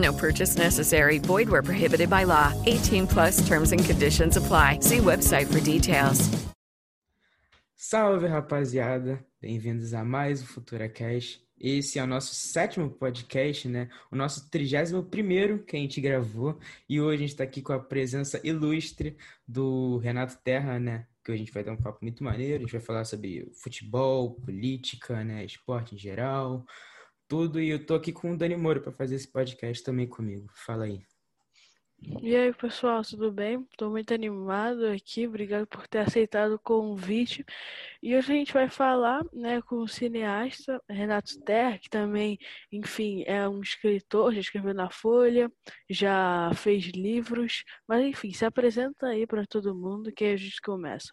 No purchase necessary. Void where prohibited by law. 18 plus terms and conditions apply. See website for details. Salve, rapaziada. Bem-vindos a mais o FuturaCast. Esse é o nosso sétimo podcast, né? O nosso trigésimo primeiro que a gente gravou. E hoje a gente está aqui com a presença ilustre do Renato Terra, né? Que hoje a gente vai ter um papo muito maneiro. A gente vai falar sobre futebol, política, né? Esporte em geral, tudo. E eu tô aqui com o Dani Moura para fazer esse podcast também comigo. Fala aí. E aí, pessoal, tudo bem? Estou muito animado aqui, obrigado por ter aceitado o convite. E hoje a gente vai falar, né, com o cineasta Renato Terra, que também, enfim, é um escritor, já escreveu na Folha, já fez livros, mas enfim, se apresenta aí para todo mundo que aí a gente começa.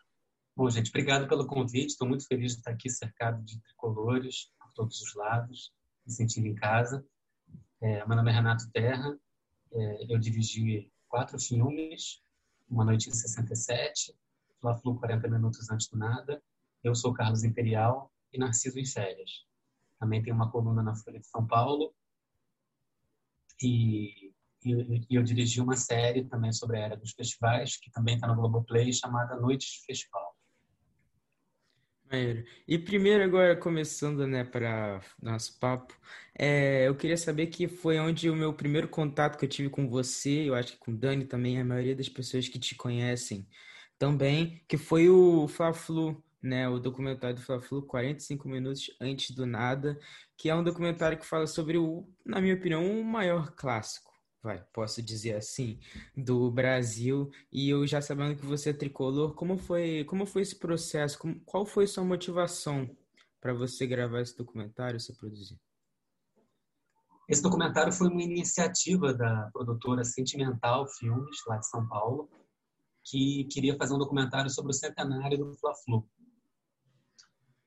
Bom, gente, obrigado pelo convite. Estou muito feliz de estar aqui cercado de tricolores por todos os lados, me sentindo em casa. É, meu nome é Renato Terra, é, eu dirigi quatro filmes, Uma Noite em 67, Fla-Flu 40 Minutos Antes do Nada, Eu Sou Carlos Imperial e Narciso em Férias. Também tem uma coluna na Folha de São Paulo e, e, e eu dirigi uma série também sobre a era dos festivais, que também está no Globoplay, chamada Noites de Festival. E primeiro agora começando, né, para nosso papo, é, eu queria saber que foi onde o meu primeiro contato que eu tive com você, eu acho que com o Dani também, a maioria das pessoas que te conhecem também, que foi o Fla-Flu, né, o documentário do Fla-Flu, 45 minutos antes do nada, que é um documentário que fala sobre o, na minha opinião, o maior clássico vai, posso dizer assim, do Brasil. E eu já sabendo que você é tricolor, como foi, como foi esse processo? Como, qual foi sua motivação para você gravar esse documentário, você produzir? Esse documentário foi uma iniciativa da produtora Sentimental Filmes, lá de São Paulo, que queria fazer um documentário sobre o centenário do Fla-Flu.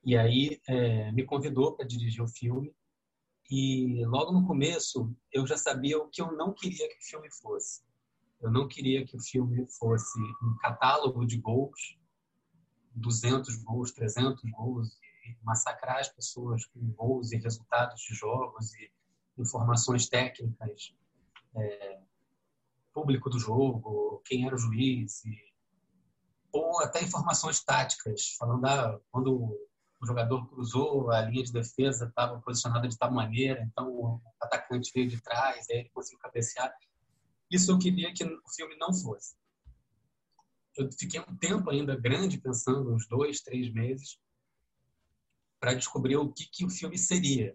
E aí é, me convidou para dirigir o filme e logo no começo eu já sabia o que eu não queria que o filme fosse. Eu não queria que o filme fosse um catálogo de gols, 200 gols, 300 gols, e massacrar as pessoas com gols e resultados de jogos e informações técnicas, é, público do jogo, quem era o juiz, e, ou até informações táticas, falando ah, quando o jogador cruzou, a linha de defesa estava posicionada de tal maneira, então o atacante veio de trás, aí ele conseguiu cabecear. Isso eu queria que o filme não fosse. Eu fiquei um tempo ainda grande pensando, uns dois, três meses, para descobrir o que, que o filme seria.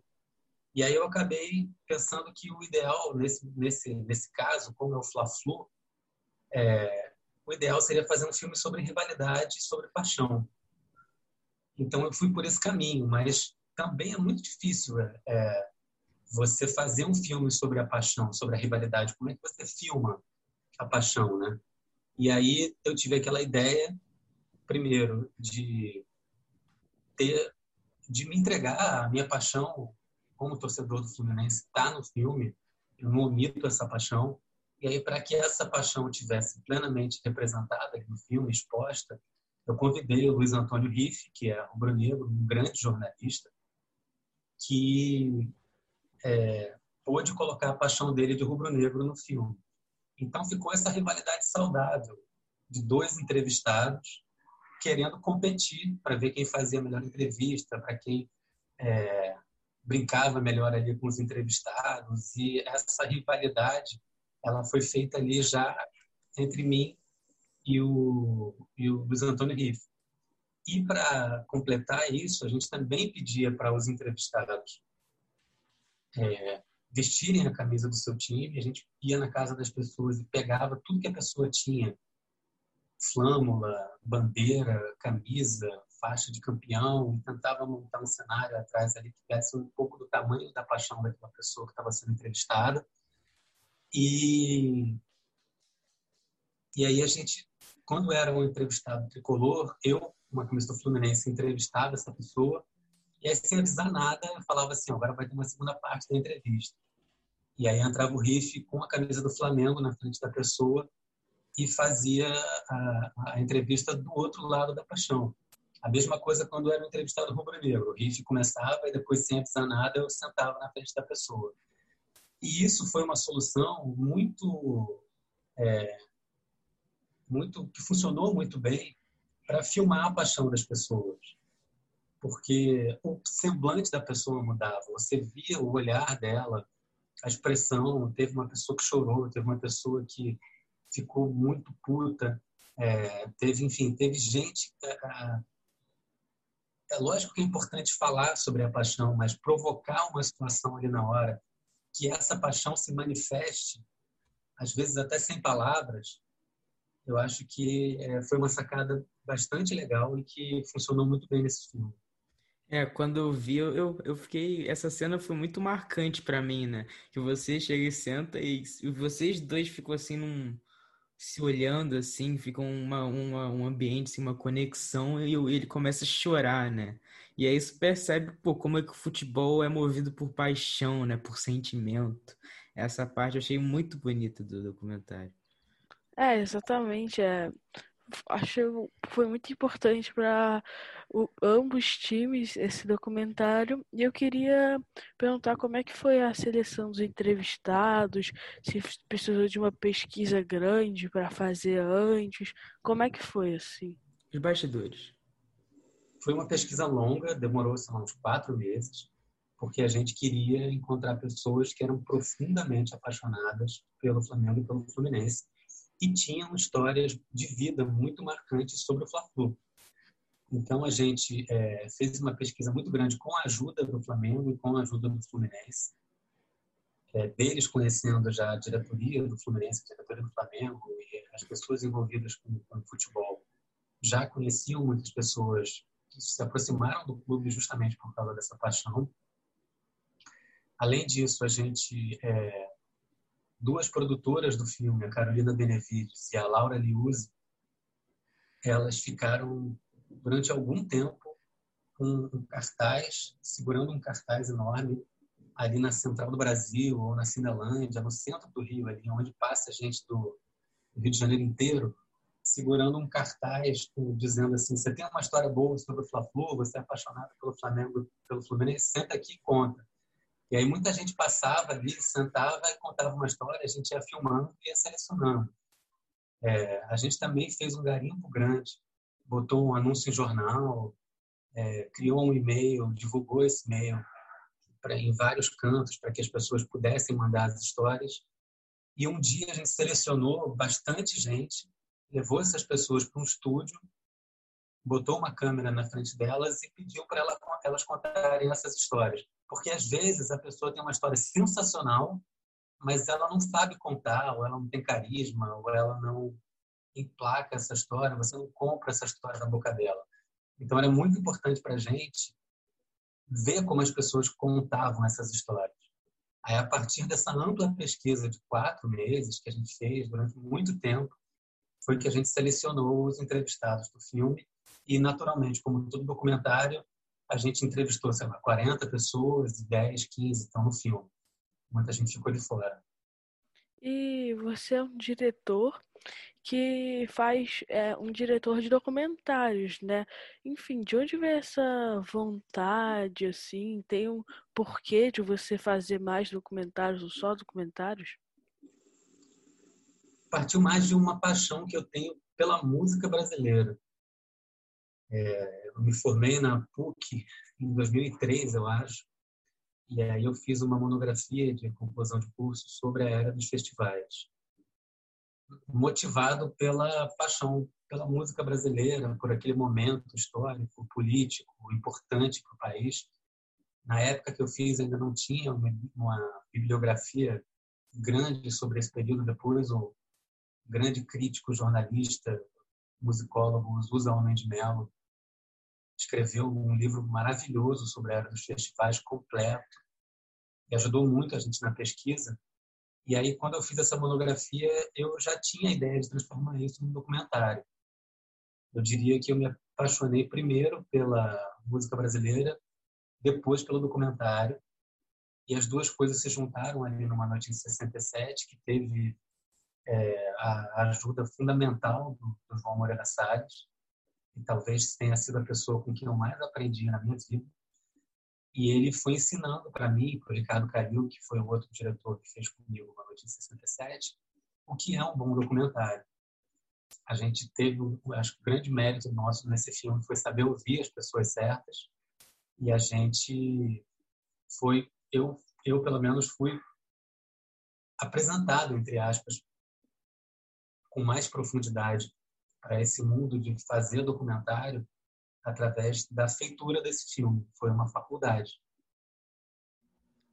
E aí eu acabei pensando que o ideal, nesse, nesse, nesse caso, como é o Fla-Flu, é, o ideal seria fazer um filme sobre rivalidade, sobre paixão. Então eu fui por esse caminho, mas também é muito difícil é, é, você fazer um filme sobre a paixão, sobre a rivalidade. Como é que você filma a paixão, né? E aí eu tive aquela ideia, primeiro, de ter, de me entregar a minha paixão como torcedor do Fluminense, está no filme. Eu não omito essa paixão. E aí, para que essa paixão tivesse plenamente representada no filme, exposta, eu convidei o Luiz Antônio Riff, que é rubro-negro, um grande jornalista, que é, pôde colocar a paixão dele de rubro-negro no filme. Então ficou essa rivalidade saudável de dois entrevistados querendo competir para ver quem fazia a melhor entrevista, para quem é, brincava melhor ali com os entrevistados e essa rivalidade ela foi feita ali já entre mim e o, e o Luiz Antônio Riff. E para completar isso, a gente também pedia para os entrevistados é, vestirem a camisa do seu time. A gente ia na casa das pessoas e pegava tudo que a pessoa tinha: flâmula, bandeira, camisa, faixa de campeão, e tentava montar um cenário atrás ali que desse um pouco do tamanho da paixão daquela pessoa que estava sendo entrevistada. E, e aí a gente, quando era um entrevistado tricolor, eu, uma camisa do Fluminense, entrevistava essa pessoa, e aí sem avisar nada, eu falava assim, agora vai ter uma segunda parte da entrevista. E aí entrava o riff com a camisa do Flamengo na frente da pessoa e fazia a, a entrevista do outro lado da paixão. A mesma coisa quando era um entrevistado rubro-negro. O riff começava e depois, sem avisar nada, eu sentava na frente da pessoa. E isso foi uma solução muito, é, muito que funcionou muito bem para filmar a paixão das pessoas. Porque o semblante da pessoa mudava. Você via o olhar dela, a expressão. Teve uma pessoa que chorou, teve uma pessoa que ficou muito puta. É, teve, enfim, teve gente. É, é lógico que é importante falar sobre a paixão, mas provocar uma situação ali na hora, que essa paixão se manifeste, às vezes até sem palavras, eu acho que é, foi uma sacada bastante legal e que funcionou muito bem nesse filme. É, quando eu vi, eu, eu fiquei. Essa cena foi muito marcante para mim, né? Que você chega e senta e, e vocês dois ficam assim num, se olhando assim, fica uma, uma, um ambiente, assim, uma conexão e ele começa a chorar, né? E aí você percebe, pô, como é que o futebol é movido por paixão, né? Por sentimento. Essa parte eu achei muito bonita do documentário. É, exatamente. É acho foi muito importante para ambos times esse documentário e eu queria perguntar como é que foi a seleção dos entrevistados, se precisou de uma pesquisa grande para fazer antes, como é que foi assim? Os bastidores. Foi uma pesquisa longa, demorou sei lá, uns quatro meses, porque a gente queria encontrar pessoas que eram profundamente apaixonadas pelo Flamengo e pelo Fluminense e tinham histórias de vida muito marcantes sobre o Fla-Flu. Então a gente é, fez uma pesquisa muito grande com a ajuda do Flamengo e com a ajuda do Fluminense, é, deles conhecendo já a diretoria do Fluminense, a diretoria do Flamengo e as pessoas envolvidas com, com o futebol já conheciam muitas pessoas que se aproximaram do clube justamente por causa dessa paixão. Além disso, a gente é, duas produtoras do filme, a Carolina Benevides e a Laura Liuzzi, elas ficaram durante algum tempo com um cartaz, segurando um cartaz enorme ali na Central do Brasil ou na Cinelândia, no centro do Rio, ali onde passa gente do Rio de Janeiro inteiro, segurando um cartaz dizendo assim: você tem uma história boa sobre o Fla-Flu, você é apaixonado pelo Flamengo, pelo Fluminense, senta aqui e conta. E aí muita gente passava ali, sentava e contava uma história, a gente ia filmando e ia selecionando. É, a gente também fez um garimpo grande, botou um anúncio em jornal, é, criou um e-mail, divulgou esse e-mail pra, em vários cantos para que as pessoas pudessem mandar as histórias. E um dia a gente selecionou bastante gente, levou essas pessoas para um estúdio, botou uma câmera na frente delas e pediu para elas contarem essas histórias. Porque às vezes a pessoa tem uma história sensacional, mas ela não sabe contar, ou ela não tem carisma, ou ela não emplaca essa história, você não compra essa história da boca dela. Então era muito importante para a gente ver como as pessoas contavam essas histórias. Aí, a partir dessa ampla pesquisa de quatro meses que a gente fez durante muito tempo, foi que a gente selecionou os entrevistados do filme e, naturalmente, como todo documentário, a gente entrevistou, sei lá, 40 pessoas, 10, 15 estão no filme. Muita gente ficou de fora. E você é um diretor que faz é, um diretor de documentários, né? Enfim, de onde vem essa vontade, assim? Tem um porquê de você fazer mais documentários ou só documentários? Partiu mais de uma paixão que eu tenho pela música brasileira. É, eu me formei na PUC em 2003, eu acho, e aí eu fiz uma monografia de conclusão de curso sobre a era dos festivais, motivado pela paixão pela música brasileira, por aquele momento histórico, político, importante para o país. Na época que eu fiz, ainda não tinha uma, uma bibliografia grande sobre esse período. Depois, o grande crítico, jornalista, musicólogo Zusa Homem de Mello escreveu um livro maravilhoso sobre a era dos festivais, completo, e ajudou muito a gente na pesquisa. E aí, quando eu fiz essa monografia, eu já tinha a ideia de transformar isso num documentário. Eu diria que eu me apaixonei primeiro pela música brasileira, depois pelo documentário, e as duas coisas se juntaram ali numa noite em 67, que teve é, a ajuda fundamental do, do João Moreira Salles, e talvez tenha sido a pessoa com quem eu mais aprendi na minha vida. E ele foi ensinando para mim, para o Ricardo Calil, que foi o outro diretor que fez comigo uma noite em 67, o que é um bom documentário. A gente teve, acho que o grande mérito nosso nesse filme foi saber ouvir as pessoas certas. E a gente foi, eu, eu pelo menos fui apresentado, entre aspas, com mais profundidade para esse mundo de fazer documentário através da feitura desse filme. Foi uma faculdade.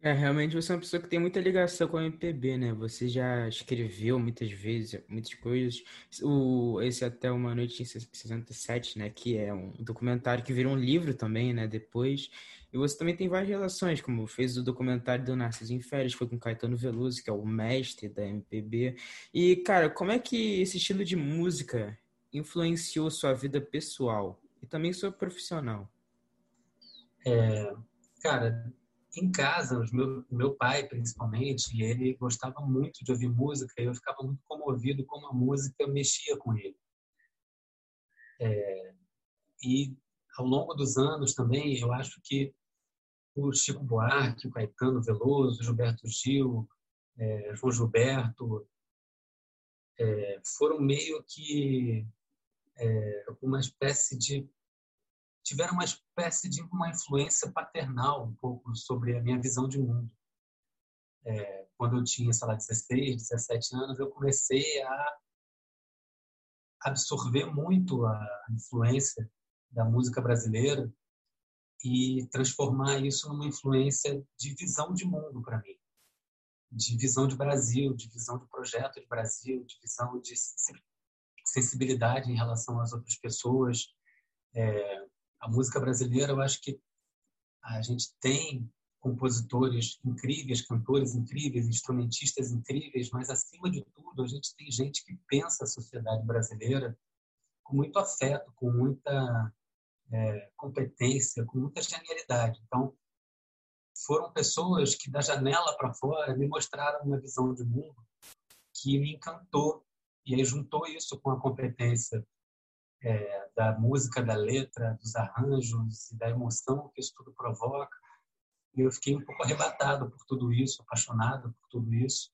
É, realmente você é uma pessoa que tem muita ligação com a MPB, né? Você já escreveu muitas vezes, muitas coisas. O, esse Até Uma Noite em 67, né? Que é um documentário que virou um livro também, né? Depois. E você também tem várias relações, como fez o documentário do Narciso em Férias, foi com Caetano Veloso, que é o mestre da MPB. E, cara, como é que esse estilo de música influenciou sua vida pessoal e também sua profissional? É, cara, em casa, o meu, meu pai, principalmente, ele gostava muito de ouvir música e eu ficava muito comovido como a música mexia com ele. É, e ao longo dos anos também, eu acho que o Chico Buarque, o Caetano Veloso, o Gilberto Gil, é, João Gilberto, é, foram meio que é, uma espécie de tiveram uma espécie de uma influência paternal um pouco sobre a minha visão de mundo. É, quando eu tinha, sei lá, 16, 17 anos, eu comecei a absorver muito a influência da música brasileira e transformar isso numa influência de visão de mundo para mim, de visão de Brasil, de visão de projeto de Brasil, de visão de sensibilidade em relação às outras pessoas. É, a música brasileira, eu acho que a gente tem compositores incríveis, cantores incríveis, instrumentistas incríveis, mas acima de tudo, a gente tem gente que pensa a sociedade brasileira com muito afeto, com muita é, competência, com muita genialidade. Então, foram pessoas que da janela para fora me mostraram uma visão de mundo que me encantou e aí juntou isso com a competência é, da música, da letra, dos arranjos e da emoção que isso tudo provoca. E eu fiquei um pouco arrebatado por tudo isso, apaixonado por tudo isso.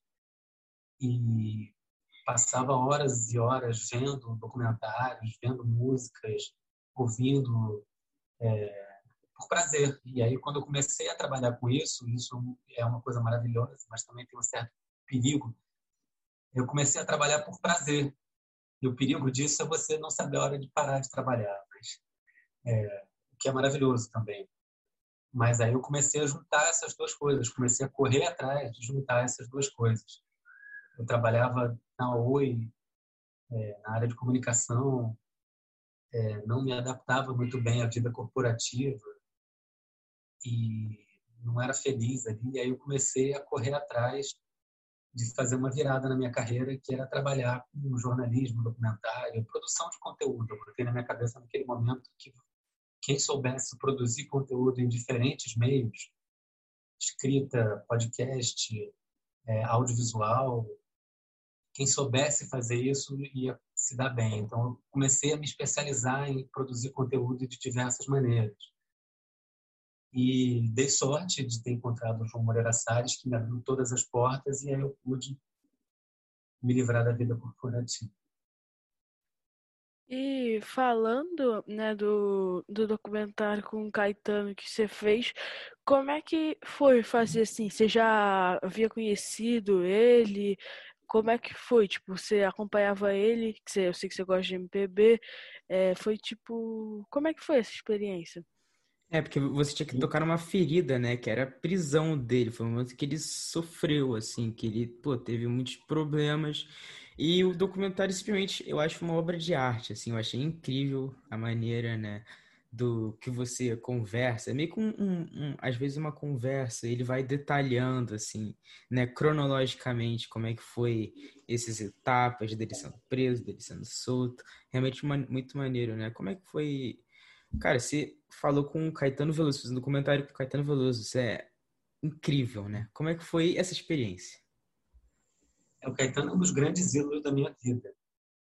E passava horas e horas vendo documentários, vendo músicas, ouvindo é, por prazer. E aí, quando eu comecei a trabalhar com isso, isso é uma coisa maravilhosa, mas também tem um certo perigo, eu comecei a trabalhar por prazer. E o perigo disso é você não saber a hora de parar de trabalhar, mas, é, que é maravilhoso também. Mas aí eu comecei a juntar essas duas coisas, comecei a correr atrás de juntar essas duas coisas. Eu trabalhava na Oi, é, na área de comunicação, é, não me adaptava muito bem à vida corporativa e não era feliz ali. E aí eu comecei a correr atrás de fazer uma virada na minha carreira, que era trabalhar com jornalismo, documentário, produção de conteúdo. Eu botei na minha cabeça naquele momento que quem soubesse produzir conteúdo em diferentes meios, escrita, podcast, é, audiovisual, quem soubesse fazer isso ia se dar bem. Então, eu comecei a me especializar em produzir conteúdo de diversas maneiras. E dei sorte de ter encontrado o João Moreira Salles, que me abriu todas as portas, e aí eu pude me livrar da vida corporativa. E falando né, do, do documentário com o Caetano que você fez, como é que foi fazer assim? Você já havia conhecido ele? como é que foi? Tipo, você acompanhava ele, que você, eu sei que você gosta de MPB, é, foi tipo, como é que foi essa experiência? É, porque você tinha que tocar numa ferida, né? Que era a prisão dele. Foi um momento que ele sofreu, assim, que ele, pô, teve muitos problemas. E o documentário, simplesmente, eu acho uma obra de arte, assim. Eu achei incrível a maneira, né? Do que você conversa. É meio que, um, um, um, às vezes, uma conversa. Ele vai detalhando, assim, né? Cronologicamente, como é que foi essas etapas dele sendo preso, dele sendo solto. Realmente muito maneiro, né? Como é que foi Cara, você falou com o Caetano Veloso, fez um documentário com o Caetano Veloso. Isso é incrível, né? Como é que foi essa experiência? É, o Caetano é um dos grandes ídolos da minha vida.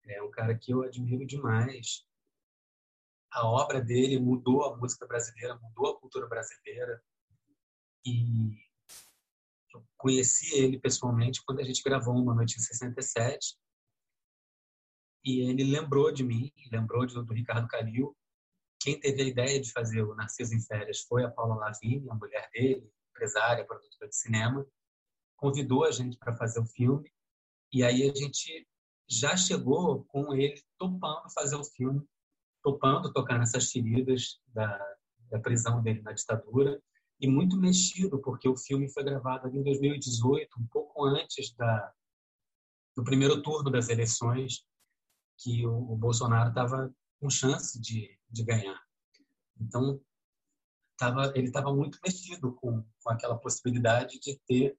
É um cara que eu admiro demais. A obra dele mudou a música brasileira, mudou a cultura brasileira. E eu conheci ele pessoalmente quando a gente gravou uma noite em 67. E ele lembrou de mim, lembrou do, do Ricardo Calil quem teve a ideia de fazer o Narciso em Férias foi a Paula Lavigne, a mulher dele, empresária, produtora de cinema. Convidou a gente para fazer o filme e aí a gente já chegou com ele topando fazer o filme, topando tocar nessas feridas da, da prisão dele na ditadura e muito mexido porque o filme foi gravado em 2018, um pouco antes da, do primeiro turno das eleições, que o, o Bolsonaro estava com chance de, de ganhar. Então, tava, ele estava muito mexido com, com aquela possibilidade de ter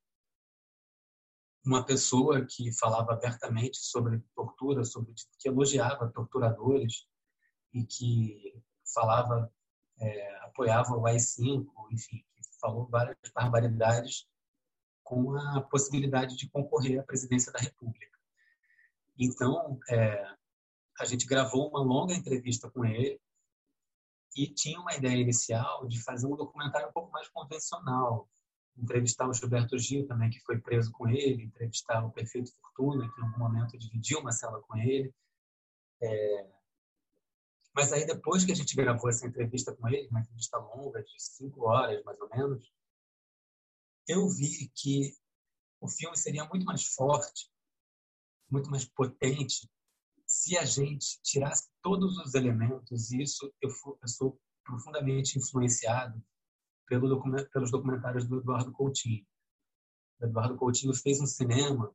uma pessoa que falava abertamente sobre tortura, sobre que elogiava torturadores e que falava, é, apoiava o AI-5, enfim, falou várias barbaridades com a possibilidade de concorrer à presidência da República. Então, é, a gente gravou uma longa entrevista com ele e tinha uma ideia inicial de fazer um documentário um pouco mais convencional, entrevistar o Gilberto Gil também, que foi preso com ele, entrevistar o Perfeito Fortuna, que em algum momento dividiu uma cela com ele. É... Mas aí depois que a gente gravou essa entrevista com ele, uma entrevista longa de cinco horas mais ou menos, eu vi que o filme seria muito mais forte, muito mais potente se a gente tirasse todos os elementos, e isso eu, eu sou profundamente influenciado pelo document, pelos documentários do Eduardo Coutinho. O Eduardo Coutinho fez um cinema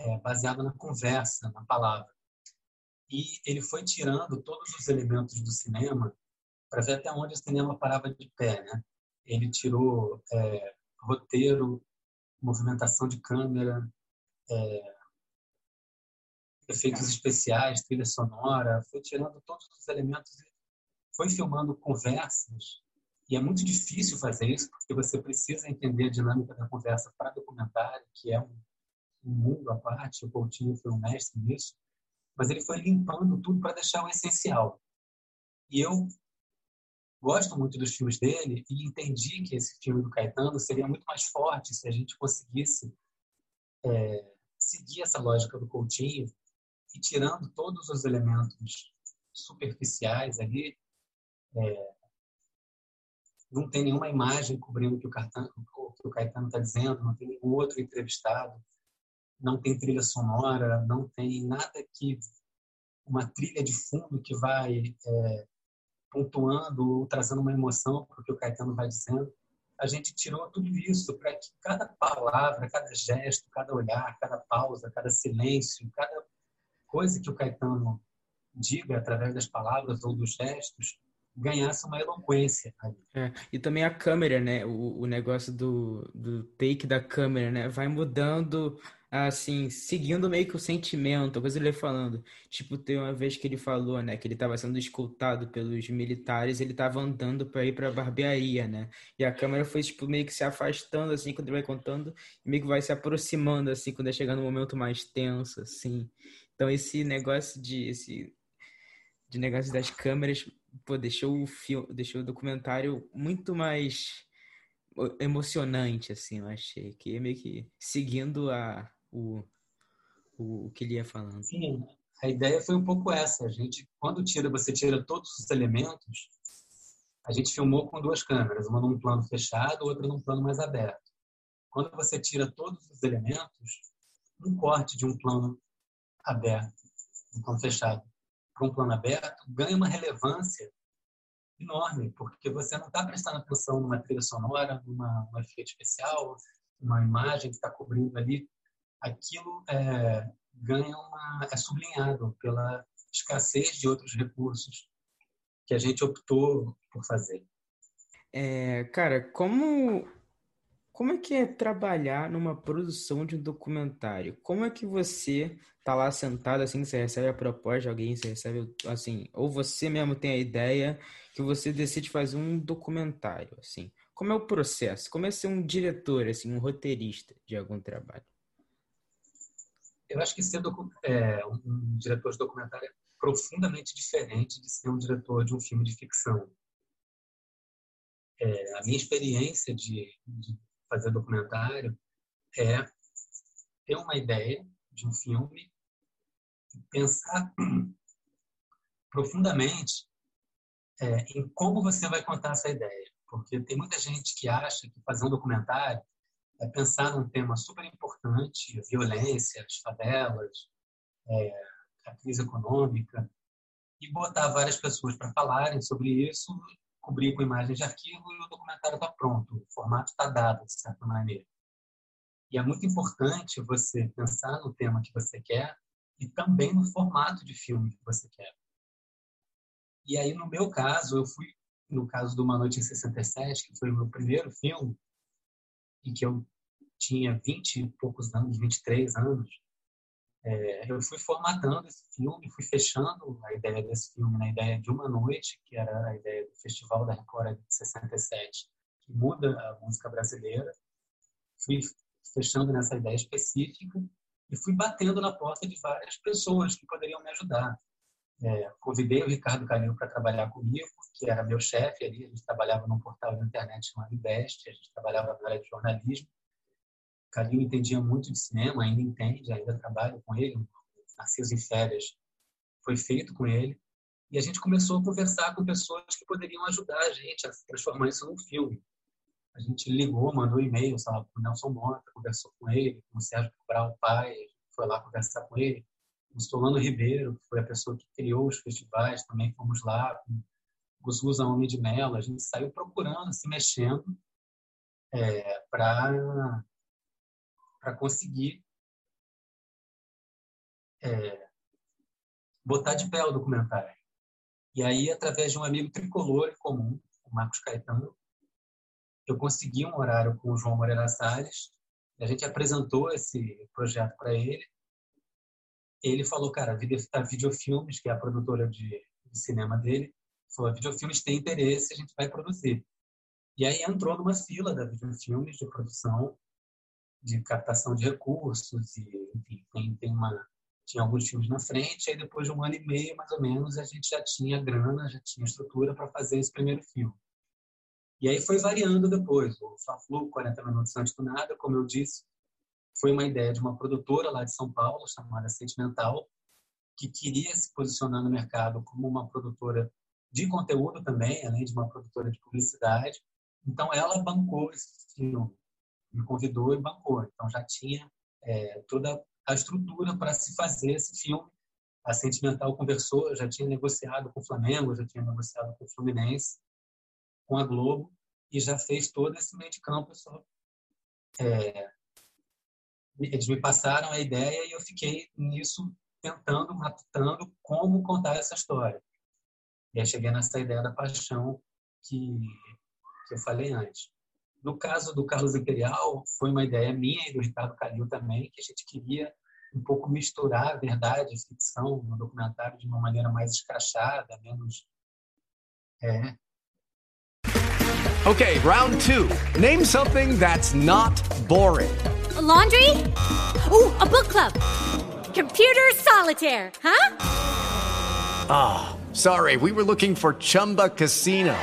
é, baseado na conversa, na palavra. E ele foi tirando todos os elementos do cinema para ver até onde o cinema parava de pé. Né? Ele tirou é, roteiro, movimentação de câmera, é, efeitos especiais, trilha sonora, foi tirando todos os elementos, foi filmando conversas. E é muito difícil fazer isso, porque você precisa entender a dinâmica da conversa para documentário, que é um, um mundo à parte. O Coutinho foi um mestre nisso. Mas ele foi limpando tudo para deixar o essencial. E eu gosto muito dos filmes dele e entendi que esse filme do Caetano seria muito mais forte se a gente conseguisse é, seguir essa lógica do Coutinho e tirando todos os elementos superficiais ali, é, não tem nenhuma imagem cobrindo o que o, Caetano, o que o Caetano está dizendo, não tem nenhum outro entrevistado, não tem trilha sonora, não tem nada que uma trilha de fundo que vai é, pontuando ou trazendo uma emoção para o que o Caetano vai dizendo. A gente tirou tudo isso para que cada palavra, cada gesto, cada olhar, cada pausa, cada silêncio, cada coisa que o Caetano diga através das palavras ou dos gestos ganhasse uma eloquência. É, e também a câmera, né? O, o negócio do, do take da câmera, né? Vai mudando, assim, seguindo meio que o sentimento, a coisa ele falando. Tipo, tem uma vez que ele falou, né? Que ele estava sendo escoltado pelos militares, ele estava andando para ir para a barbearia, né? E a câmera foi, tipo, meio que se afastando, assim, quando ele vai contando, meio que vai se aproximando, assim, quando é chegando no momento mais tenso, assim. Então esse negócio de esse de negócio das câmeras, pô, deixou o filme, deixou o documentário muito mais emocionante assim, eu achei, que é meio que seguindo a o, o, o que ele ia falando. Sim, a ideia foi um pouco essa, a gente quando tira, você tira todos os elementos, a gente filmou com duas câmeras, uma num plano fechado, outra num plano mais aberto. Quando você tira todos os elementos, um corte de um plano aberto, um plano fechado, para um plano aberto, ganha uma relevância enorme, porque você não está prestando atenção numa trilha sonora, numa, num efeito especial, uma imagem que está cobrindo ali. Aquilo é, ganha uma, é sublinhado pela escassez de outros recursos que a gente optou por fazer. É, cara, como como é que é trabalhar numa produção de um documentário? Como é que você tá lá sentado assim, você recebe a proposta de alguém, você recebe assim, ou você mesmo tem a ideia que você decide fazer um documentário, assim. Como é o processo? Como é ser um diretor, assim, um roteirista de algum trabalho? Eu acho que ser é, um diretor de documentário é profundamente diferente de ser um diretor de um filme de ficção. É, a minha experiência de, de fazer documentário é ter uma ideia de um filme e pensar profundamente é, em como você vai contar essa ideia. Porque tem muita gente que acha que fazer um documentário é pensar num tema super importante, violência, as favelas, é, a crise econômica, e botar várias pessoas para falarem sobre isso, cobrir com imagens de arquivo e o documentário está pronto, o formato está dado, de certa maneira. E é muito importante você pensar no tema que você quer e também no formato de filme que você quer. E aí, no meu caso, eu fui, no caso do Uma Noite em 67, que foi o meu primeiro filme, e que eu tinha 20 e poucos anos, 23 anos, é, eu fui formatando esse filme, fui fechando a ideia desse filme na ideia de Uma Noite, que era a ideia do Festival da Record de 67, que muda a música brasileira. Fui fechando nessa ideia específica e fui batendo na porta de várias pessoas que poderiam me ajudar. É, convidei o Ricardo Calil para trabalhar comigo, que era meu chefe ali. A gente trabalhava num portal de internet chamado Invest, a gente trabalhava na área de jornalismo. Calil entendia muito de cinema, ainda entende, ainda trabalho com ele. Narciso em Férias foi feito com ele. E a gente começou a conversar com pessoas que poderiam ajudar a gente a transformar isso num filme. A gente ligou, mandou e-mail, para o Nelson Mota, conversou com ele, com o Sérgio Cabral, pai, foi lá conversar com ele o Solano Ribeiro, que foi a pessoa que criou os festivais, também fomos lá, com o Zusa Homem de Mello, a gente saiu procurando, se mexendo é, para conseguir é, botar de pé o documentário. E aí, através de um amigo tricolor comum, o Marcos Caetano, eu consegui um horário com o João Moreira Salles, a gente apresentou esse projeto para ele, ele falou, cara, a Videofilmes, que é a produtora de, de cinema dele, falou, a Videofilmes tem interesse, a gente vai produzir. E aí entrou numa fila da Videofilmes de produção, de captação de recursos, e, enfim, tem, tem uma, tinha alguns filmes na frente, aí depois de um ano e meio, mais ou menos, a gente já tinha grana, já tinha estrutura para fazer esse primeiro filme. E aí foi variando depois. O Fla-Flu, 40 Minutos Antes do Nada, como eu disse, foi uma ideia de uma produtora lá de São Paulo, chamada Sentimental, que queria se posicionar no mercado como uma produtora de conteúdo também, além de uma produtora de publicidade. Então, ela bancou esse filme, me convidou e bancou. Então, já tinha é, toda a estrutura para se fazer esse filme. A Sentimental conversou, já tinha negociado com o Flamengo, já tinha negociado com o Fluminense, com a Globo, e já fez todo esse meio de campo. Só, é, eles me passaram a ideia e eu fiquei nisso tentando, matutando como contar essa história. E aí cheguei nessa ideia da paixão que, que eu falei antes. No caso do Carlos Imperial, foi uma ideia minha e do Ricardo Calil também, que a gente queria um pouco misturar a verdade e ficção no documentário de uma maneira mais escrachada, menos... É. Okay, round two. Name something that's not boring. A laundry? Ooh, a book club. Computer solitaire, huh? Ah, oh, sorry, we were looking for Chumba Casino.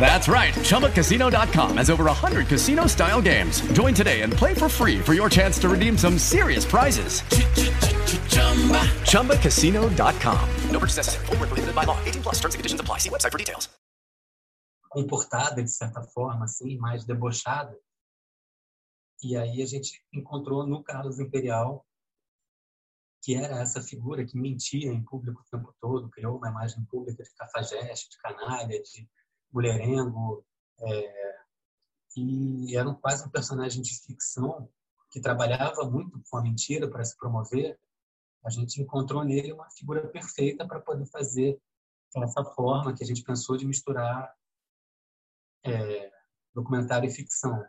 That's right. ChumbaCasino.com has over 100 casino style games. Join today and play for free for your chance to redeem some serious prizes. ChumbaCasino.com. No purchase necessary. Full prohibited by law. 18 plus terms and conditions apply. See website for details. Comportada, de certa forma, assim, mais debochada. E aí a gente encontrou no Carlos Imperial, que era essa figura que mentia em público o tempo todo, criou uma imagem pública de cafajeste, de canalha, de mulherengo, é, e era quase um personagem de ficção que trabalhava muito com a mentira para se promover. A gente encontrou nele uma figura perfeita para poder fazer essa forma que a gente pensou de misturar é, documentário e ficção.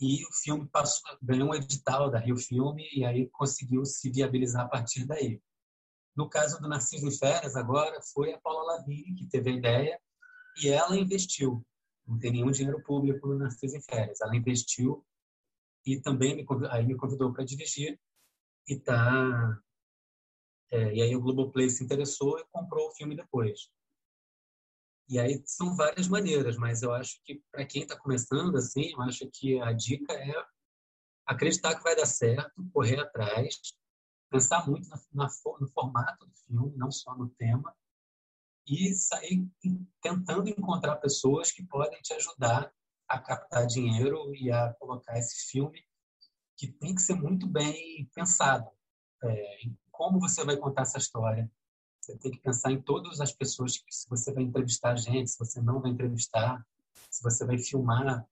E o filme passou, ganhou um edital da Rio Filme e aí conseguiu se viabilizar a partir daí. No caso do Narciso em Férias, agora, foi a Paula Lavigne que teve a ideia e ela investiu. Não tem nenhum dinheiro público no Narciso em Férias. Ela investiu e também me convidou, aí me convidou para dirigir e tá é, e aí o Globoplay se interessou e comprou o filme depois. E aí são várias maneiras, mas eu acho que para quem está começando assim, eu acho que a dica é acreditar que vai dar certo, correr atrás, pensar muito na, na, no formato do filme, não só no tema, e sair tentando encontrar pessoas que podem te ajudar a captar dinheiro e a colocar esse filme que tem que ser muito bem pensado é, em como você vai contar essa história, você tem que pensar em todas as pessoas que se você vai entrevistar gente, se você não vai entrevistar, se você vai filmar,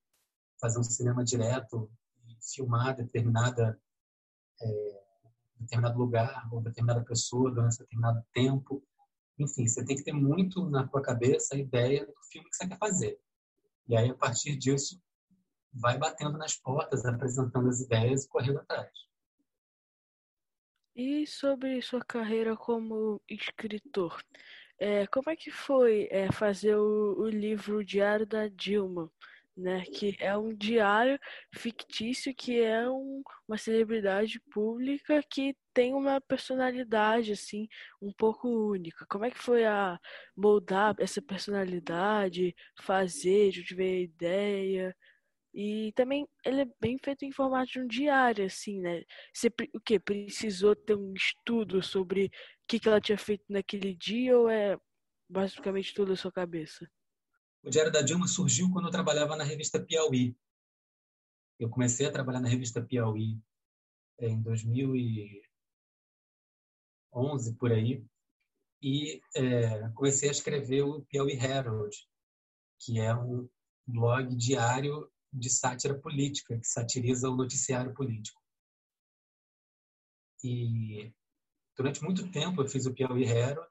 fazer um cinema direto filmar determinada é, determinado lugar ou determinada pessoa durante determinado tempo. Enfim, você tem que ter muito na tua cabeça a ideia do filme que você quer fazer. E aí, a partir disso, vai batendo nas portas, apresentando as ideias e correndo atrás. E sobre sua carreira como escritor, é, como é que foi é, fazer o, o, livro Diário da Dilma, né? Que é um diário fictício que é um, uma celebridade pública que tem uma personalidade assim um pouco única. Como é que foi a moldar essa personalidade, fazer, de ver a ideia? E também ele é bem feito em formato de um diário, assim, né? Você, o que? Precisou ter um estudo sobre o que, que ela tinha feito naquele dia ou é basicamente tudo a sua cabeça? O Diário da Dilma surgiu quando eu trabalhava na revista Piauí. Eu comecei a trabalhar na revista Piauí em 2011, por aí, e é, comecei a escrever o Piauí Herald, que é um blog diário de sátira política, que satiriza o noticiário político. E durante muito tempo eu fiz o Piauí Herald,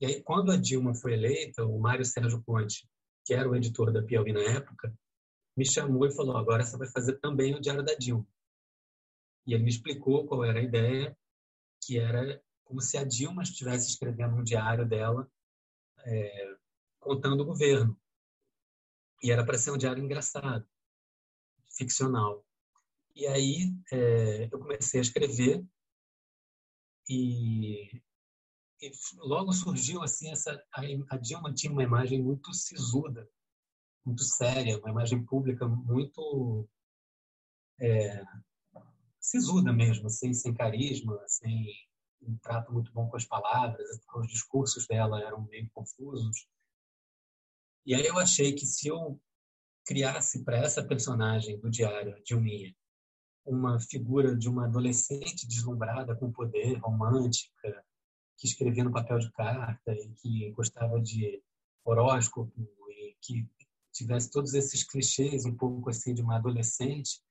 e aí quando a Dilma foi eleita, o Mário Sérgio Conte, que era o editor da Piauí na época, me chamou e falou: agora você vai fazer também o Diário da Dilma. E ele me explicou qual era a ideia, que era como se a Dilma estivesse escrevendo um diário dela, é, contando o governo. E era para ser um diário engraçado, ficcional. E aí é, eu comecei a escrever e, logo surgiu assim essa a, Dilma tinha uma imagem muito sisuda, muito séria, uma imagem pública muito é, sisuda mesmo, assim, sem carisma, sem um trato muito bom com as palavras, os discursos dela eram meio confusos. E aí eu achei que se eu criasse para essa personagem do diário de Uminha uma figura de uma adolescente deslumbrada com poder, romântica, que escrevia no papel de carta e que gostava de horóscopo e que tivesse todos esses clichês um pouco assim de uma adolescente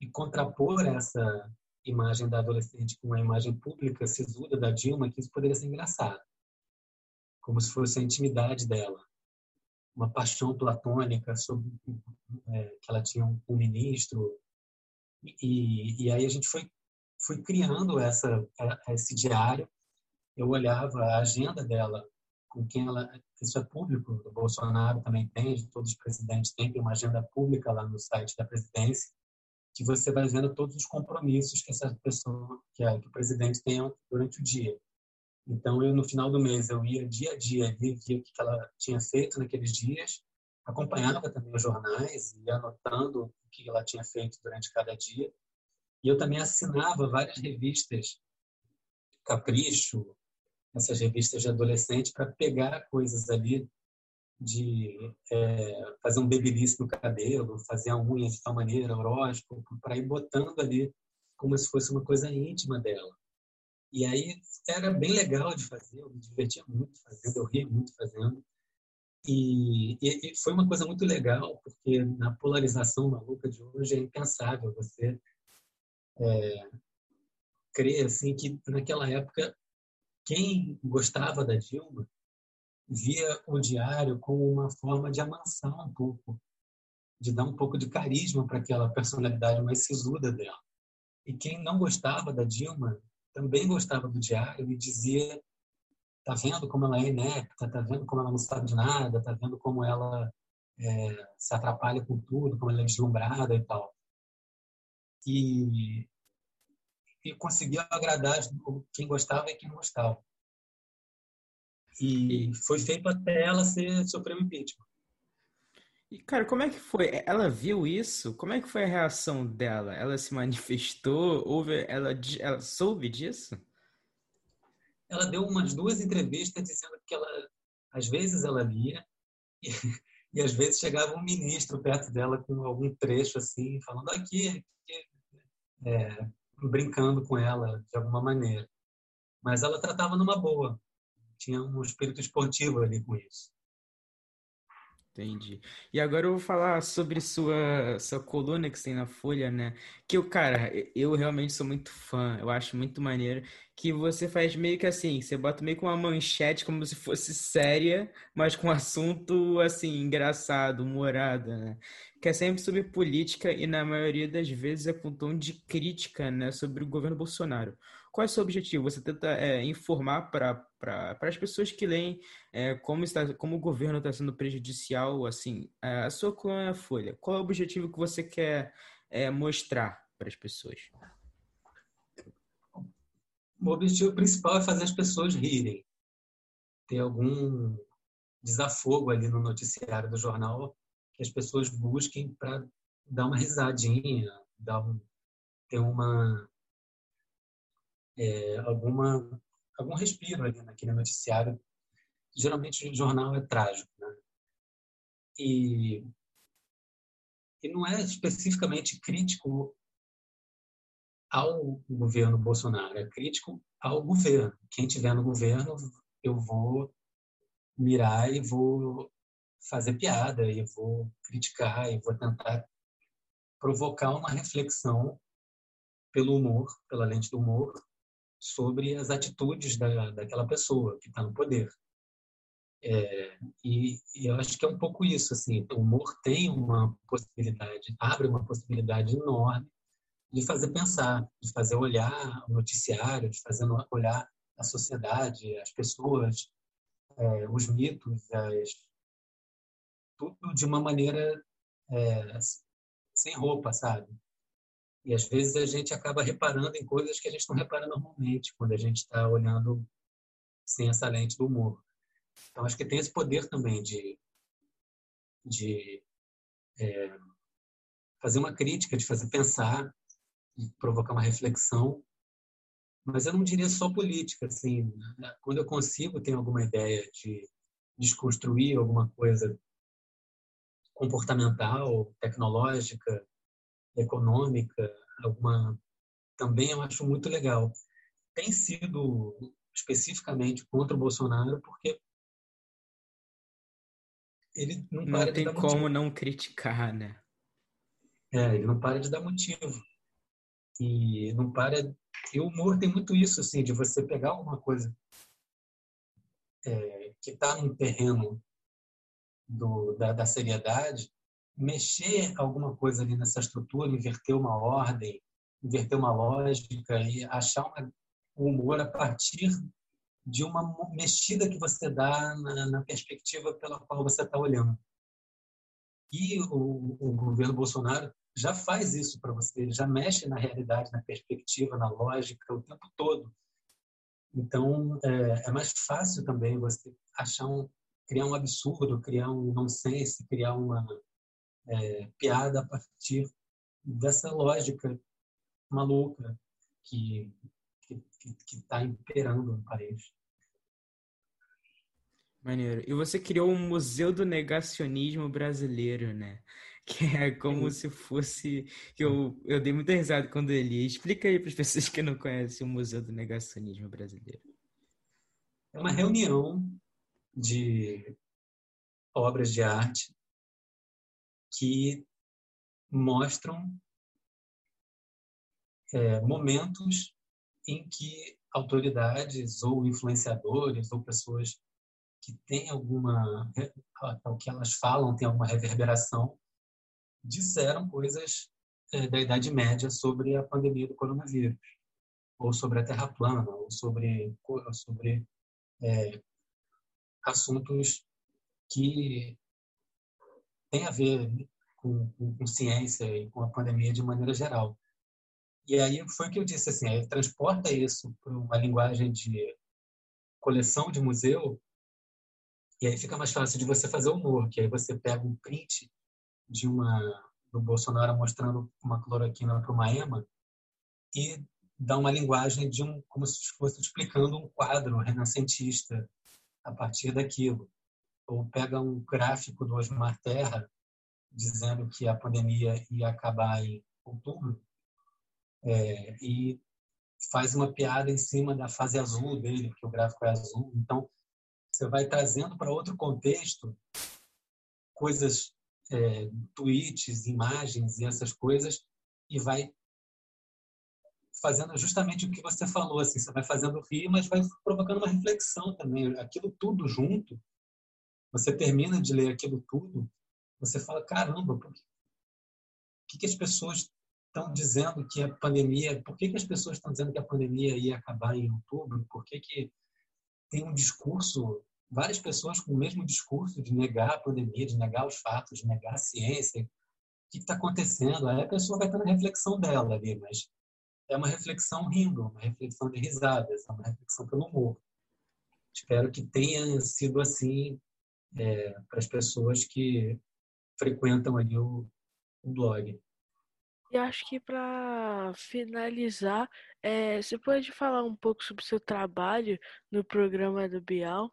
e contrapor essa imagem da adolescente com uma imagem pública sisuda da Dilma, que isso poderia ser engraçado. Como se fosse a intimidade dela uma paixão platônica sobre é, que ela tinha um, um ministro e, e, aí a gente foi foi criando essa esse diário eu olhava a agenda dela com quem ela isso é público o Bolsonaro também tem todos os presidentes têm tem uma agenda pública lá no site da presidência que você vai vendo todos os compromissos que essa pessoa que, que o presidente tem durante o dia então, eu no final do mês, eu ia dia a dia, via o que ela tinha feito naqueles dias, acompanhava também os jornais, ia anotando o que ela tinha feito durante cada dia. E eu também assinava várias revistas, Capricho, essas revistas de adolescente, para pegar coisas ali de é, fazer um babyliss no cabelo, fazer a unha de tal maneira, horóscopo, para ir botando ali como se fosse uma coisa íntima dela. E aí era bem legal de fazer, eu me divertia muito fazendo, eu ria muito fazendo. E, e, e, foi uma coisa muito legal, porque na polarização maluca de hoje é impensável você é, crer assim, que naquela época quem gostava da Dilma via o diário como uma forma de amansar um pouco, de dar um pouco de carisma para aquela personalidade mais sisuda dela. E quem não gostava da Dilma também gostava do diário e dizia tá vendo como ela é inepta, tá vendo como ela não sabe de nada, tá vendo como ela é, se atrapalha com tudo, como ela é deslumbrada e tal. E, e conseguia agradar quem gostava e quem não gostava. E foi feito até ela ser sofrer um impeachment. E, cara, como é que foi? Ela viu isso? Como é que foi a reação dela? Ela se manifestou? Houve, ela, ela soube disso? ela deu umas duas entrevistas dizendo que ela, às vezes ela lia e, e às vezes chegava um ministro perto dela com algum trecho assim, falando aqui, aqui é, brincando com ela de alguma maneira. Mas ela tratava numa boa, tinha um espírito esportivo ali com isso. Entendi. E agora eu vou falar sobre sua, sua coluna que tem na Folha, né? Que eu, cara, eu realmente sou muito fã, eu acho muito maneiro que você faz meio que assim, você bota meio com uma manchete como se fosse séria, mas com assunto assim, engraçado, humorado, né? Que é sempre sobre política e na maioria das vezes é com tom de crítica, né, sobre o governo Bolsonaro. Qual é o seu objetivo? Você tenta é, informar para as pessoas que leem é, como, está, como o governo está sendo prejudicial, assim, é, a sua coluna Folha. Qual é o objetivo que você quer é, mostrar para as pessoas? O objetivo principal é fazer as pessoas rirem. Ter algum desafogo ali no noticiário do jornal que as pessoas busquem para dar uma risadinha, dar um, ter uma é, alguma algum respiro ali naquele noticiário. Geralmente o jornal é trágico, né? E, e não é especificamente crítico ao governo Bolsonaro, é crítico ao governo. Quem tiver no governo, eu vou mirar e vou fazer piada, e vou criticar, e vou tentar provocar uma reflexão pelo humor, pela lente do humor, sobre as atitudes da, daquela pessoa que está no poder. É, e, e, eu acho que é um pouco isso, assim, o humor tem uma possibilidade, abre uma possibilidade enorme de fazer pensar, de fazer olhar o noticiário, de fazer olhar a sociedade, as pessoas, é, os mitos, as, tudo de uma maneira é, sem roupa, sabe? E às vezes a gente acaba reparando em coisas que a gente não repara normalmente quando a gente está olhando sem essa lente do humor. Então acho que tem esse poder também de, de é, fazer uma crítica, de fazer pensar, de provocar uma reflexão. Mas eu não diria só política, assim, quando eu consigo ter alguma ideia de desconstruir alguma coisa comportamental, tecnológica, econômica, alguma também eu acho muito legal. Tem sido especificamente contra o Bolsonaro porque ele não, não tem como motivo. não criticar, né? É, ele não para de dar motivo. E não para. E o humor tem muito isso, assim, de você pegar alguma coisa é, que está num terreno do, da, da seriedade mexer alguma coisa ali nessa estrutura, inverter uma ordem, inverter uma lógica e achar uma, um humor a partir de uma mexida que você dá na, na perspectiva pela qual você está olhando. E o, o, governo Bolsonaro já faz isso para você, já mexe na realidade, na perspectiva, na lógica o tempo todo. Então, é, é mais fácil também você achar um, criar um absurdo, criar um nonsense, criar uma, é, piada a partir dessa lógica maluca que que está imperando no país. Maneiro. E você criou um Museu do Negacionismo Brasileiro, né? Que é como se fosse. Eu, eu dei muita risada quando eu li. Explica aí para as pessoas que não conhecem o Museu do Negacionismo Brasileiro. É uma reunião de obras de arte que mostram é, momentos em que autoridades ou influenciadores ou pessoas que têm alguma o que elas falam tem alguma reverberação disseram coisas é, da Idade Média sobre a pandemia do coronavírus ou sobre a Terra plana ou sobre sobre é, assuntos que têm a ver com, com, com, ciência e com a pandemia de maneira geral. E aí foi que eu disse assim, aí transporta isso para uma linguagem de coleção de museu e aí fica mais fácil de você fazer humor, que aí você pega um print de uma do Bolsonaro mostrando uma cloroquina para uma ema e dá uma linguagem de um como se fosse explicando um quadro renascentista a partir daquilo. Ou pega um gráfico do Osmar Terra dizendo que a pandemia ia acabar em outubro é, e faz uma piada em cima da fase azul dele, que o gráfico é azul. Então, você vai trazendo para outro contexto coisas, é, tweets, imagens e essas coisas, e vai fazendo justamente o que você falou, assim, você vai fazendo rir, mas vai provocando uma reflexão também. Aquilo tudo junto, você termina de ler aquilo tudo, você fala, caramba, por que, que as pessoas estão dizendo que a pandemia, por que, que as pessoas estão dizendo que a pandemia ia acabar em outubro? Por que, que tem um discurso, várias pessoas com o mesmo discurso de negar a pandemia, de negar os fatos, de negar a ciência? O que está acontecendo? Aí a pessoa vai estar na reflexão dela ali, mas é uma reflexão rindo, uma reflexão de risadas, é uma reflexão pelo humor. Espero que tenha sido assim é, para as pessoas que frequentam ali o, o blog. E acho que para finalizar, é, você pode falar um pouco sobre o seu trabalho no programa do Bial?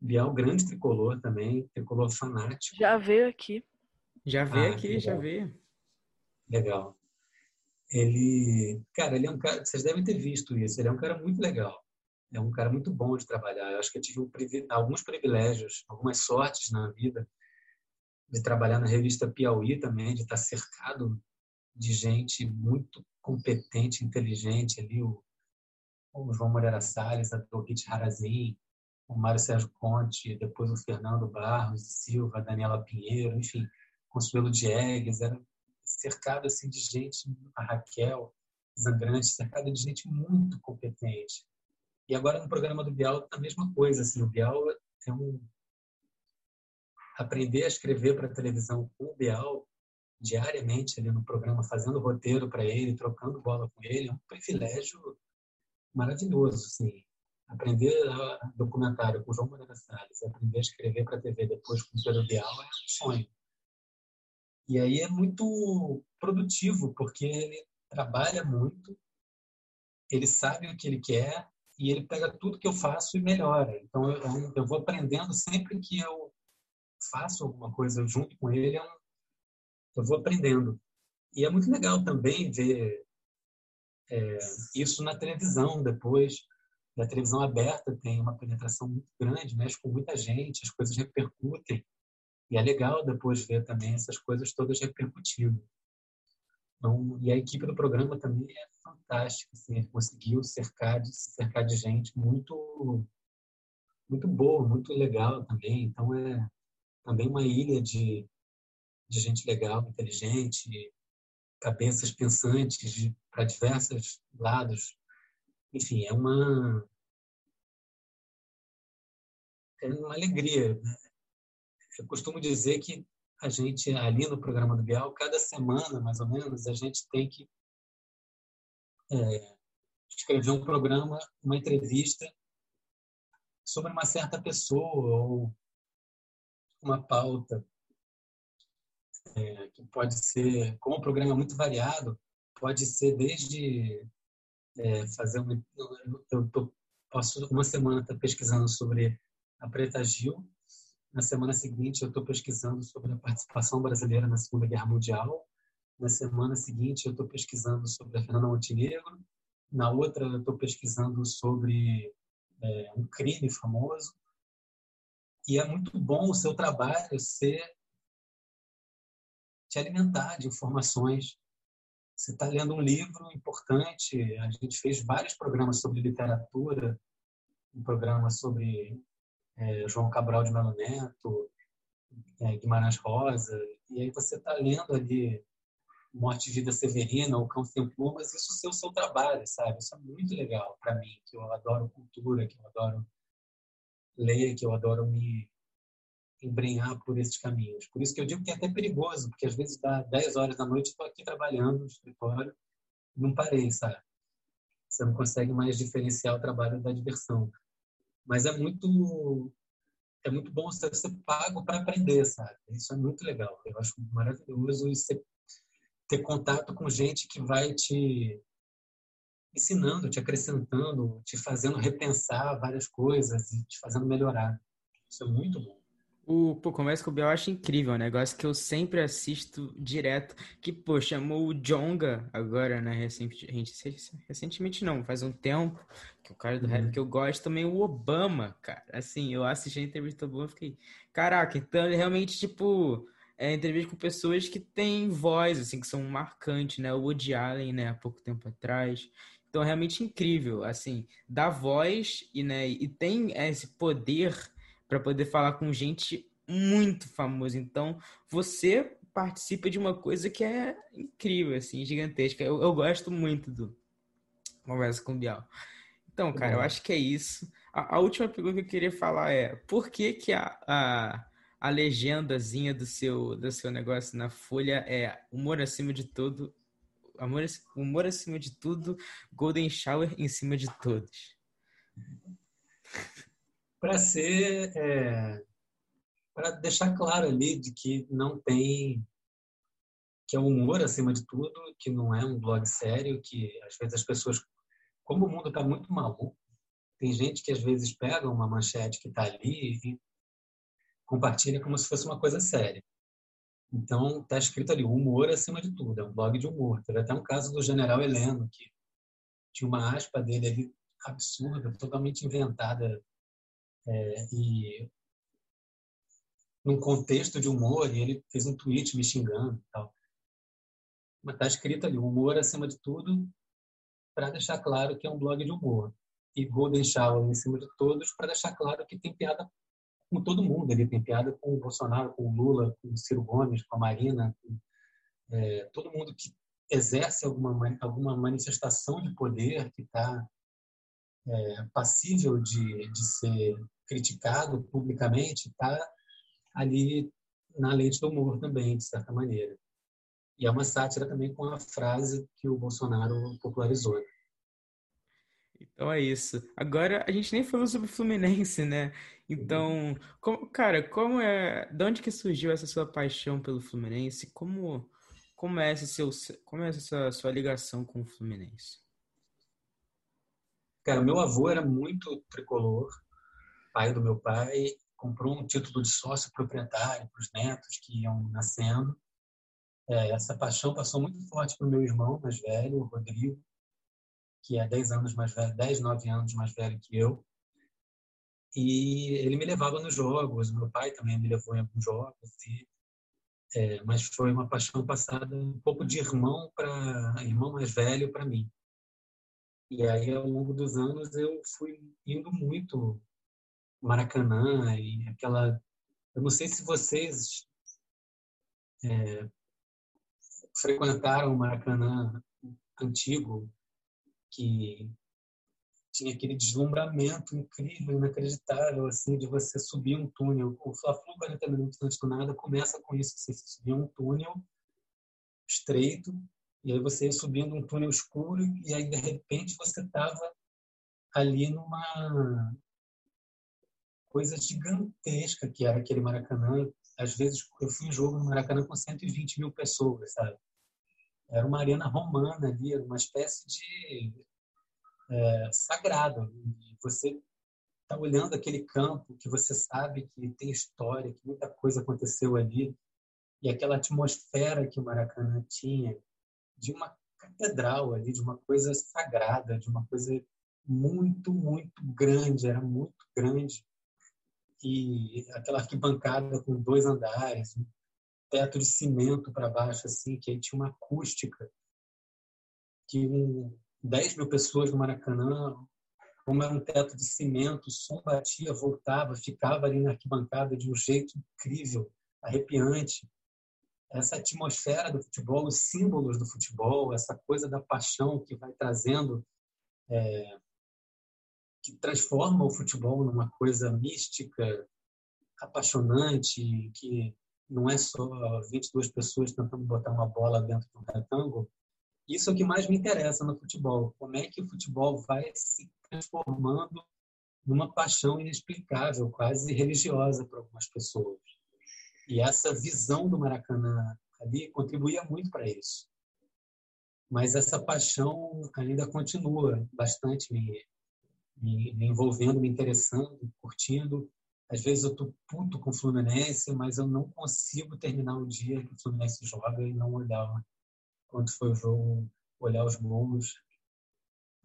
Bial grande tricolor também, tricolor fanático. Já veio aqui. Já veio ah, aqui, já veio. Legal. Ele, cara, ele é um cara, vocês devem ter visto isso, ele é um cara muito legal. É um cara muito bom de trabalhar. Eu acho que eu tive um, alguns privilégios, algumas sortes na vida de trabalhar na revista Piauí também, de estar cercado de gente muito competente, inteligente ali, o, o João Moreira Salles, a Dorit Harazin, o Mário Sérgio Conte, depois o Fernando Barros Silva, a Daniela Pinheiro, enfim, Consuelo Diegues, era cercado assim de gente, a Raquel Zangrande, cercado de gente muito competente. E agora no programa do Bial a mesma coisa, assim, o Bial é um aprender a escrever para televisão com o Bial diariamente ali no programa, fazendo roteiro para ele, trocando bola com ele, é um privilégio maravilhoso, assim. Aprender a documentário com João Moreira Salles, aprender a escrever para a TV depois com o Pedro Bial é um sonho. E aí é muito produtivo, porque ele trabalha muito, ele sabe o que ele quer e ele pega tudo que eu faço e melhora. Então eu, eu vou aprendendo sempre que eu faço alguma coisa junto com ele, eu, eu vou aprendendo. E é muito legal também ver é, isso na televisão depois. A televisão aberta tem uma penetração muito grande, mexe com muita gente, as coisas repercutem. E é legal depois ver também essas coisas todas repercutindo. Então, e a equipe do programa também é fantástica, assim, conseguiu cercar de, cercar de gente muito muito boa, muito legal também. Então é também uma ilha de, de gente legal, inteligente, cabeças pensantes para diversos lados. Enfim, é uma é uma alegria. Né? Eu costumo dizer que a gente, ali no programa do Bial, cada semana, mais ou menos, a gente tem que é, escrever um programa, uma entrevista sobre uma certa pessoa ou uma pauta é, que pode ser, como o programa é muito variado, pode ser desde é, fazer um, eu estou posso uma semana estar pesquisando sobre a Preta Gil, na semana seguinte eu estou pesquisando sobre a participação brasileira na Segunda Guerra Mundial, na semana seguinte eu estou pesquisando sobre a Fernanda Montenegro, na outra eu estou pesquisando sobre é, um crime famoso. E é muito bom o seu trabalho ser te alimentar de informações. Você está lendo um livro importante. A gente fez vários programas sobre literatura, um programa sobre é, João Cabral de Melo Neto, é, Guimarães Rosa, e aí você está lendo ali Morte e Vida Severina, O Cão Sem Plumas, isso é o seu trabalho, sabe? Isso é muito legal para mim, que eu adoro cultura, que eu adoro ler, que eu adoro me embrenhar por esses caminhos. Por isso que eu digo que é até perigoso, porque às vezes dá 10 horas da noite estou aqui trabalhando no escritório não parei, sabe? Você não consegue mais diferenciar o trabalho da diversão. Mas é muito é muito bom você ser pago para aprender, sabe? Isso é muito legal. Eu acho maravilhoso e ter contato com gente que vai te ensinando, te acrescentando, te fazendo repensar várias coisas e te fazendo melhorar. Isso é muito bom. O pô, Conversa com o Biel eu acho incrível, um negócio que eu sempre assisto direto, que, pô, chamou o Jonga agora, né, recentemente, recentemente não, faz um tempo, que o cara do rap uhum. que eu gosto, também o Obama, cara, assim, eu assisti a entrevista do Obama e fiquei, caraca, então ele realmente, tipo, é entrevista com pessoas que têm voz, assim, que são marcantes, né, o Woody Allen, né, há pouco tempo atrás, então é realmente incrível, assim, dá voz e, né, e tem esse poder para poder falar com gente muito famosa. Então, você participa de uma coisa que é incrível, assim, gigantesca. Eu, eu gosto muito do Conversa com o Bial. Então, cara, eu acho que é isso. A, a, última pergunta que eu queria falar é: por que que a, a, a legendazinha do seu, do seu negócio na Folha é humor acima de tudo, amor, humor acima de tudo, Golden Shower em cima de todos? para ser é, para deixar claro ali de que não tem que é o humor acima de tudo, que não é um blog sério, que às vezes as pessoas, como o mundo está muito maluco, tem gente que às vezes pega uma manchete que está ali e compartilha como se fosse uma coisa séria. Então está escrito ali humor acima de tudo, é um blog de humor. Teve até um caso do General Heleno que tinha uma aspa dele ali absurda, totalmente inventada é, e num contexto de humor, e ele fez um tweet me xingando e tal. Mas está escrito ali, humor acima de tudo, para deixar claro que é um blog de humor. E Golden Shower em cima de todos, para deixar claro que tem piada com todo mundo. Ele tem piada com o Bolsonaro, com o Lula, com o Ciro Gomes, com a Marina, com é, todo mundo que exerce alguma, alguma manifestação de poder que está é, passível de, de ser criticado publicamente está ali na lente do humor também, de certa maneira. E é uma sátira também com a frase que o Bolsonaro popularizou. Então é isso. Agora a gente nem falou sobre o Fluminense, né? Então, como, cara, como é, de onde que surgiu essa sua paixão pelo Fluminense? Como como é seu, como é essa sua ligação com o Fluminense? Cara, meu avô era muito tricolor pai do meu pai comprou um título de sócio proprietário para os netos que iam nascendo. É, essa paixão passou muito forte para o meu irmão mais velho, o Rodrigo, que é 10 anos mais velho, 10, 9 anos mais velho que eu. E ele me levava nos jogos, meu pai também me levou em alguns jogos, e, é, mas foi uma paixão passada um pouco de irmão para irmão mais velho para mim. E aí, ao longo dos anos, eu fui indo muito Maracanã e aquela. Eu não sei se vocês é, frequentaram o Maracanã antigo, que tinha aquele deslumbramento incrível, inacreditável, assim, de você subir um túnel. O Fla-Flu, 40 minutos antes do nada, começa com isso, você subia um túnel estreito, e aí você ia subindo um túnel escuro, e aí, de repente, você estava ali numa, coisa gigantesca que era aquele Maracanã. Às vezes eu fui em jogo no Maracanã com 120 mil pessoas, sabe? Era uma arena romana ali, era uma espécie de é, sagrado. Você está olhando aquele campo que você sabe que tem história, que muita coisa aconteceu ali, e aquela atmosfera que o Maracanã tinha, de uma catedral ali, de uma coisa sagrada, de uma coisa muito, muito grande, era muito grande. E aquela arquibancada com dois andares, um teto de cimento para baixo, assim, que aí tinha uma acústica, que um, 10 mil pessoas no Maracanã, como era um teto de cimento, o som batia, voltava, ficava ali na arquibancada de um jeito incrível, arrepiante. Essa atmosfera do futebol, os símbolos do futebol, essa coisa da paixão que vai trazendo é, que transforma o futebol numa coisa mística, apaixonante, que não é só 22 pessoas tentando botar uma bola dentro de um retângulo. Isso é o que mais me interessa no futebol. Como é que o futebol vai se transformando numa paixão inexplicável, quase religiosa para algumas pessoas. E essa visão do Maracanã ali contribuía muito para isso. Mas essa paixão ainda continua bastante me, envolvendo, me interessando, curtindo. Às vezes eu estou puto com o Fluminense, mas eu não consigo terminar o dia que o Fluminense joga e não olhar quando foi o jogo, olhar os gols,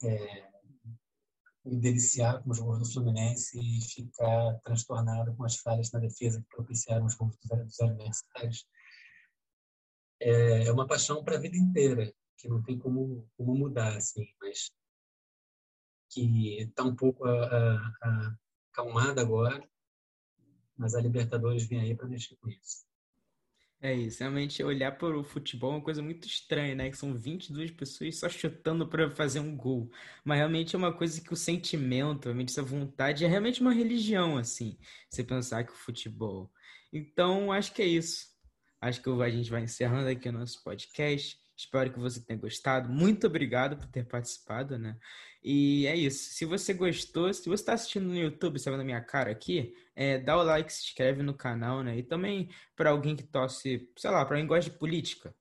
é, me deliciar com os gols do Fluminense e ficar transtornado com as falhas na defesa que propiciaram os gols dos adversários. É, é uma paixão para a vida inteira, que não tem como, como mudar, assim, mas que está um pouco acalmada agora, mas a Libertadores vem aí para mexer com isso. É isso, realmente olhar para o futebol é uma coisa muito estranha, né? Que são 22 pessoas só chutando para fazer um gol. Mas realmente é uma coisa que o sentimento, realmente essa vontade, é realmente uma religião, assim, você pensar que o futebol. Então, acho que é isso. Acho que a gente vai encerrando aqui o nosso podcast. Espero que você tenha gostado. Muito obrigado por ter participado, né? E é isso. Se você gostou, se você está assistindo no YouTube, sabe na minha cara aqui, é, dá o like, se inscreve no canal, né? E também para alguém que torce, sei lá, para quem gosta de política,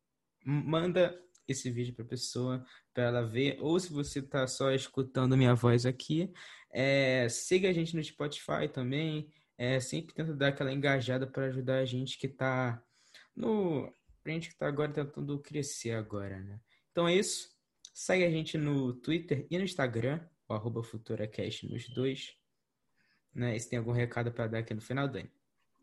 manda esse vídeo para pessoa, para ela ver. Ou se você está só escutando minha voz aqui, é, siga a gente no Spotify também. É, sempre tenta dar aquela engajada para ajudar a gente que está no pra gente que tá agora tentando crescer agora, né? Então é isso. Segue a gente no Twitter e no Instagram, o arroba FuturaCast nos dois. Né? E se tem algum recado para dar aqui no final, Dani?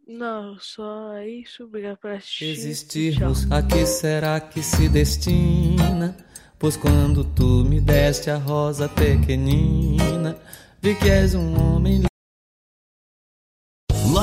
Não, só isso. Obrigado por assistir. Existirmos, a que será que se destina? Pois quando tu me deste a rosa pequenina, vi que és um homem